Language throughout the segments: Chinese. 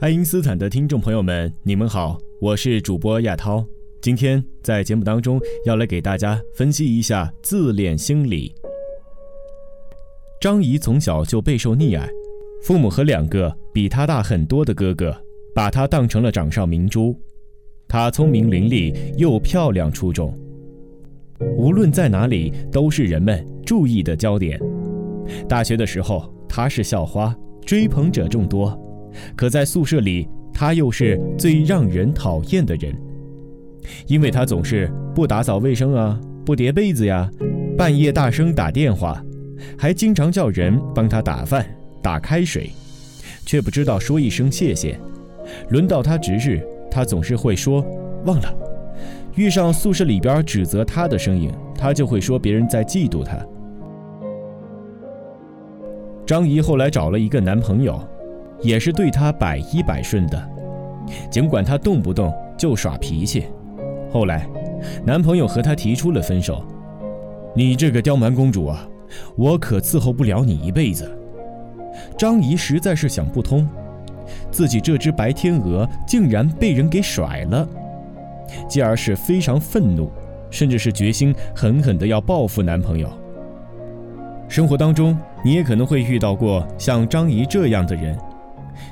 爱因斯坦的听众朋友们，你们好，我是主播亚涛。今天在节目当中要来给大家分析一下自恋心理。张仪从小就备受溺爱，父母和两个比他大很多的哥哥把他当成了掌上明珠。他聪明伶俐又漂亮出众，无论在哪里都是人们注意的焦点。大学的时候，他是校花，追捧者众多。可在宿舍里，他又是最让人讨厌的人，因为他总是不打扫卫生啊，不叠被子呀，半夜大声打电话，还经常叫人帮他打饭、打开水，却不知道说一声谢谢。轮到他值日，他总是会说忘了。遇上宿舍里边指责他的声音，他就会说别人在嫉妒他。张怡后来找了一个男朋友。也是对她百依百顺的，尽管她动不动就耍脾气。后来，男朋友和她提出了分手。你这个刁蛮公主啊，我可伺候不了你一辈子。张仪实在是想不通，自己这只白天鹅竟然被人给甩了，继而是非常愤怒，甚至是决心狠狠的要报复男朋友。生活当中，你也可能会遇到过像张仪这样的人。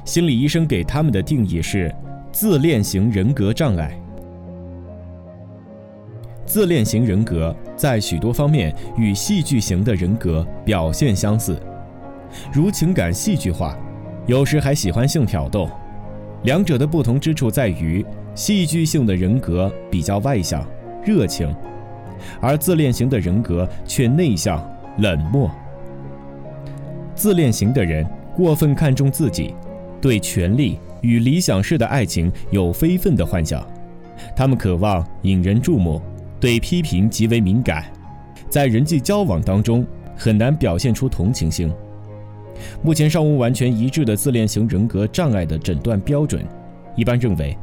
心理医生给他们的定义是自恋型人格障碍。自恋型人格在许多方面与戏剧型的人格表现相似，如情感戏剧化，有时还喜欢性挑逗。两者的不同之处在于，戏剧性的人格比较外向、热情，而自恋型的人格却内向、冷漠。自恋型的人过分看重自己。对权力与理想式的爱情有非分的幻想，他们渴望引人注目，对批评极为敏感，在人际交往当中很难表现出同情心。目前尚无完全一致的自恋型人格障碍的诊断标准，一般认为，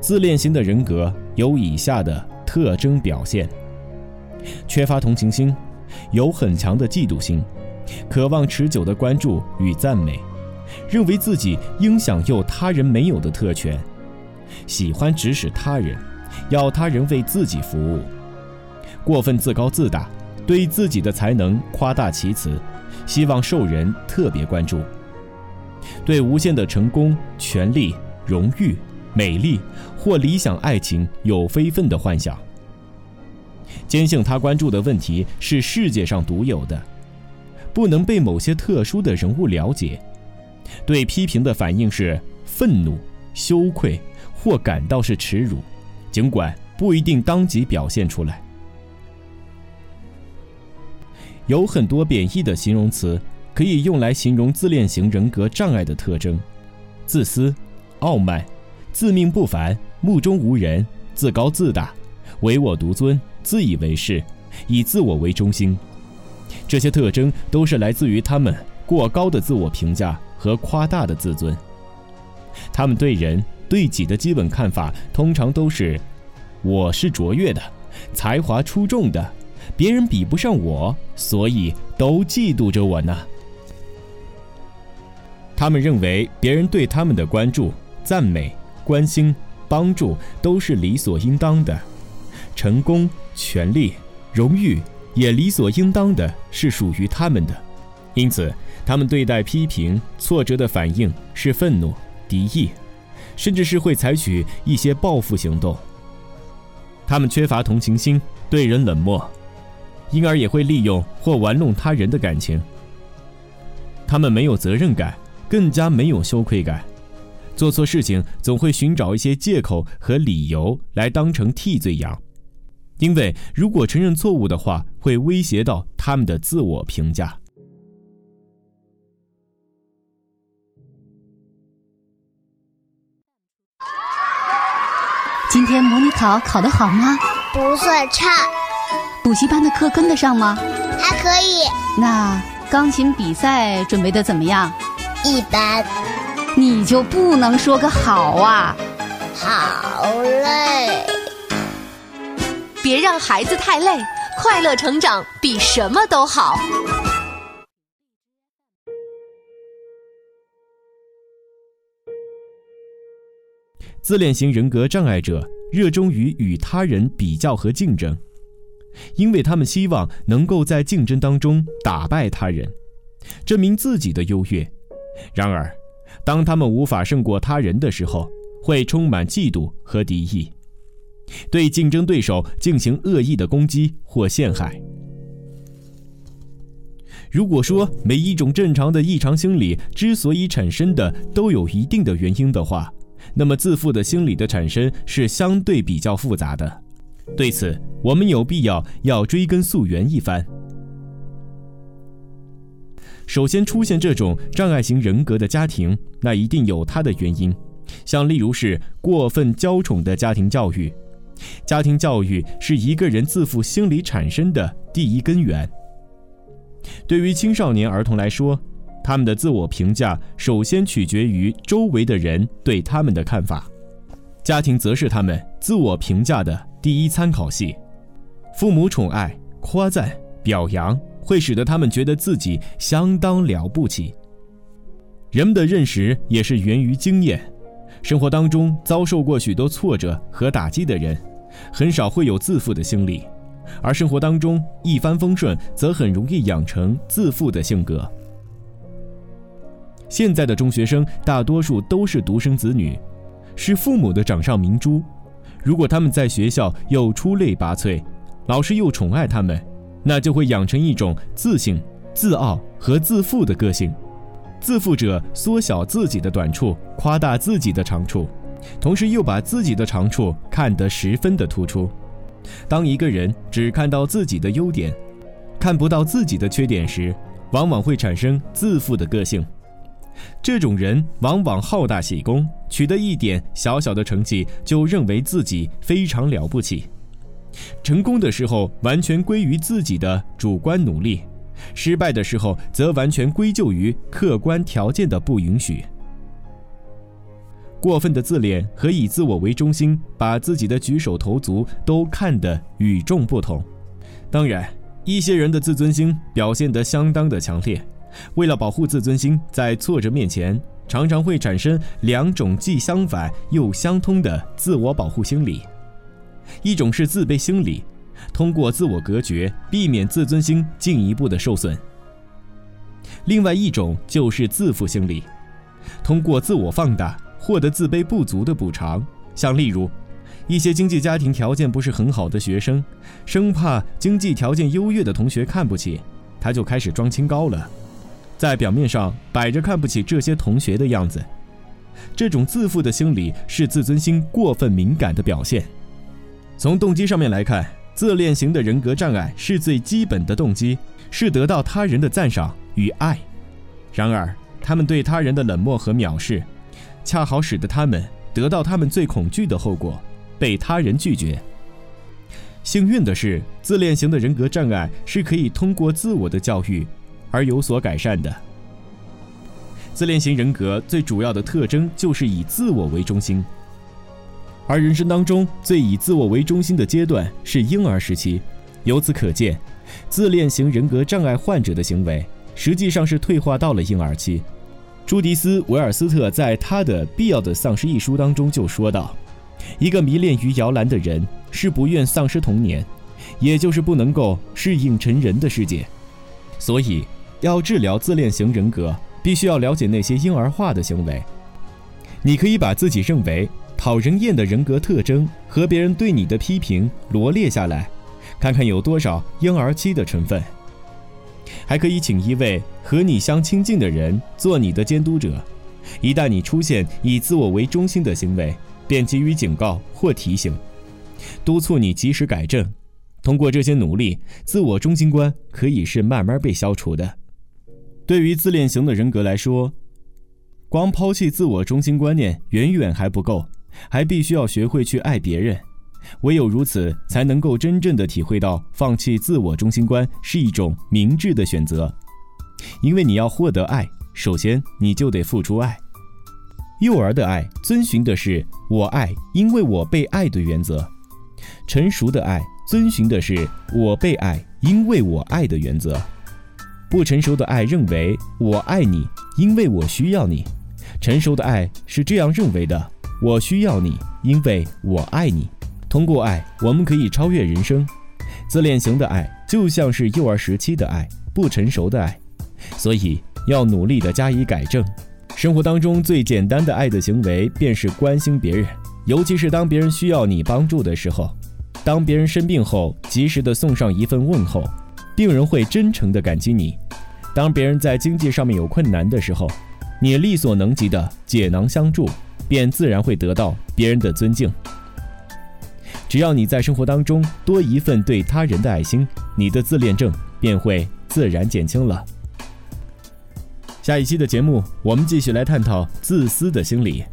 自恋型的人格有以下的特征表现：缺乏同情心，有很强的嫉妒心，渴望持久的关注与赞美。认为自己应享有他人没有的特权，喜欢指使他人，要他人为自己服务，过分自高自大，对自己的才能夸大其词，希望受人特别关注，对无限的成功、权力、荣誉、美丽或理想爱情有非分的幻想，坚信他关注的问题是世界上独有的，不能被某些特殊的人物了解。对批评的反应是愤怒、羞愧或感到是耻辱，尽管不一定当即表现出来。有很多贬义的形容词可以用来形容自恋型人格障碍的特征：自私、傲慢、自命不凡、目中无人、自高自大、唯我独尊、自以为是、以自我为中心。这些特征都是来自于他们过高的自我评价。和夸大的自尊，他们对人对己的基本看法通常都是：我是卓越的，才华出众的，别人比不上我，所以都嫉妒着我呢。他们认为别人对他们的关注、赞美、关心、帮助都是理所应当的，成功、权力、荣誉也理所应当的是属于他们的，因此。他们对待批评、挫折的反应是愤怒、敌意，甚至是会采取一些报复行动。他们缺乏同情心，对人冷漠，因而也会利用或玩弄他人的感情。他们没有责任感，更加没有羞愧感，做错事情总会寻找一些借口和理由来当成替罪羊，因为如果承认错误的话，会威胁到他们的自我评价。今天模拟考考得好吗？不算差。补习班的课跟得上吗？还可以。那钢琴比赛准备的怎么样？一般。你就不能说个好啊？好累。别让孩子太累，快乐成长比什么都好。自恋型人格障碍者热衷于与他人比较和竞争，因为他们希望能够在竞争当中打败他人，证明自己的优越。然而，当他们无法胜过他人的时候，会充满嫉妒和敌意，对竞争对手进行恶意的攻击或陷害。如果说每一种正常的异常心理之所以产生的都有一定的原因的话，那么自负的心理的产生是相对比较复杂的。对此，我们有必要要追根溯源一番。首先出现这种障碍型人格的家庭，那一定有它的原因，像例如是过分娇宠的家庭教育。家庭教育是一个人自负心理产生的第一根源。对于青少年儿童来说，他们的自我评价首先取决于周围的人对他们的看法，家庭则是他们自我评价的第一参考系。父母宠爱、夸赞、表扬，会使得他们觉得自己相当了不起。人们的认识也是源于经验，生活当中遭受过许多挫折和打击的人，很少会有自负的心理。而生活当中一帆风顺，则很容易养成自负的性格。现在的中学生大多数都是独生子女，是父母的掌上明珠。如果他们在学校又出类拔萃，老师又宠爱他们，那就会养成一种自信、自傲和自负的个性。自负者缩小自己的短处，夸大自己的长处，同时又把自己的长处看得十分的突出。当一个人只看到自己的优点，看不到自己的缺点时，往往会产生自负的个性。这种人往往好大喜功，取得一点小小的成绩就认为自己非常了不起。成功的时候完全归于自己的主观努力，失败的时候则完全归咎于客观条件的不允许。过分的自恋和以自我为中心，把自己的举手投足都看得与众不同。当然，一些人的自尊心表现得相当的强烈。为了保护自尊心，在挫折面前，常常会产生两种既相反又相通的自我保护心理：一种是自卑心理，通过自我隔绝，避免自尊心进一步的受损；另外一种就是自负心理，通过自我放大。获得自卑不足的补偿，像例如，一些经济家庭条件不是很好的学生，生怕经济条件优越的同学看不起，他就开始装清高了，在表面上摆着看不起这些同学的样子。这种自负的心理是自尊心过分敏感的表现。从动机上面来看，自恋型的人格障碍是最基本的动机，是得到他人的赞赏与爱。然而，他们对他人的冷漠和藐视。恰好使得他们得到他们最恐惧的后果，被他人拒绝。幸运的是，自恋型的人格障碍是可以通过自我的教育而有所改善的。自恋型人格最主要的特征就是以自我为中心，而人生当中最以自我为中心的阶段是婴儿时期。由此可见，自恋型人格障碍患者的行为实际上是退化到了婴儿期。朱迪斯·维尔斯特在他的《必要的丧失》一书当中就说到：“一个迷恋于摇篮的人是不愿丧失童年，也就是不能够适应成人的世界。所以，要治疗自恋型人格，必须要了解那些婴儿化的行为。你可以把自己认为讨人厌的人格特征和别人对你的批评罗列下来，看看有多少婴儿期的成分。”还可以请一位和你相亲近的人做你的监督者，一旦你出现以自我为中心的行为，便给予警告或提醒，督促你及时改正。通过这些努力，自我中心观可以是慢慢被消除的。对于自恋型的人格来说，光抛弃自我中心观念远远还不够，还必须要学会去爱别人。唯有如此，才能够真正的体会到放弃自我中心观是一种明智的选择。因为你要获得爱，首先你就得付出爱。幼儿的爱遵循的是“我爱，因为我被爱”的原则；成熟的爱遵循的是“我被爱，因为我爱”的原则。不成熟的爱认为“我爱你，因为我需要你”，成熟的爱是这样认为的：“我需要你，因为我爱你。通过爱，我们可以超越人生。自恋型的爱就像是幼儿时期的爱，不成熟的爱，所以要努力的加以改正。生活当中最简单的爱的行为，便是关心别人，尤其是当别人需要你帮助的时候。当别人生病后，及时的送上一份问候，病人会真诚的感激你。当别人在经济上面有困难的时候，你力所能及的解囊相助，便自然会得到别人的尊敬。只要你在生活当中多一份对他人的爱心，你的自恋症便会自然减轻了。下一期的节目，我们继续来探讨自私的心理。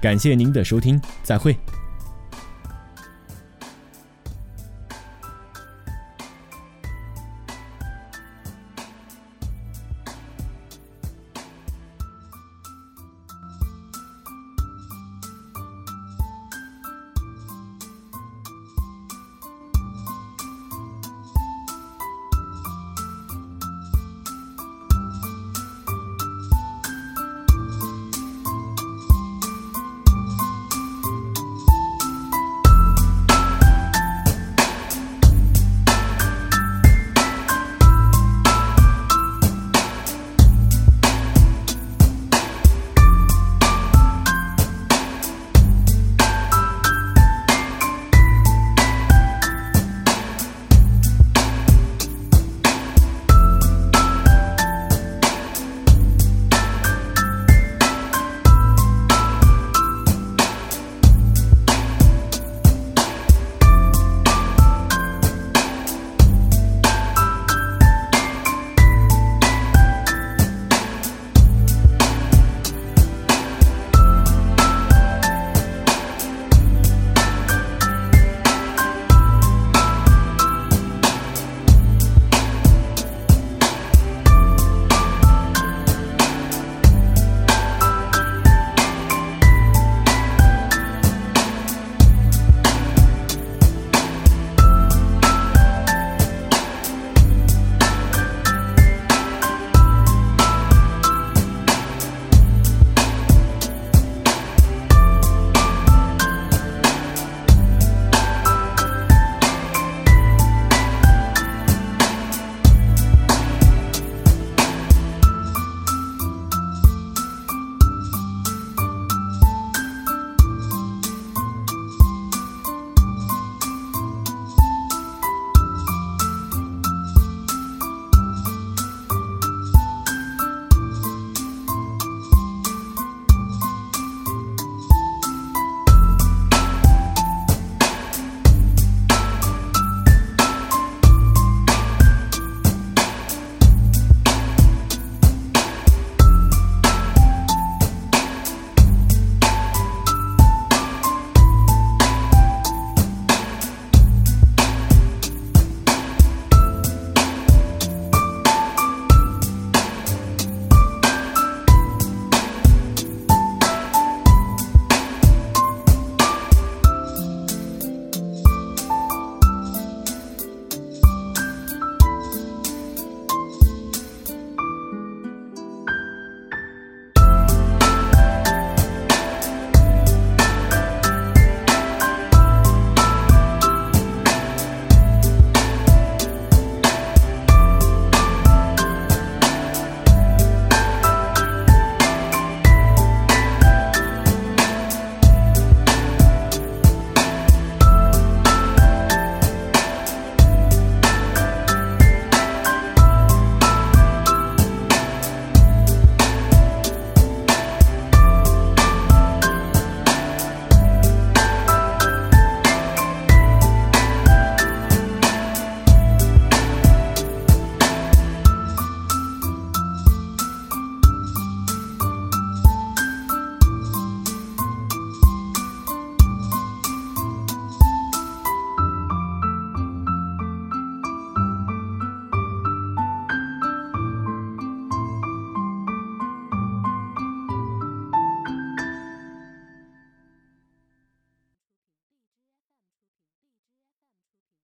感谢您的收听，再会。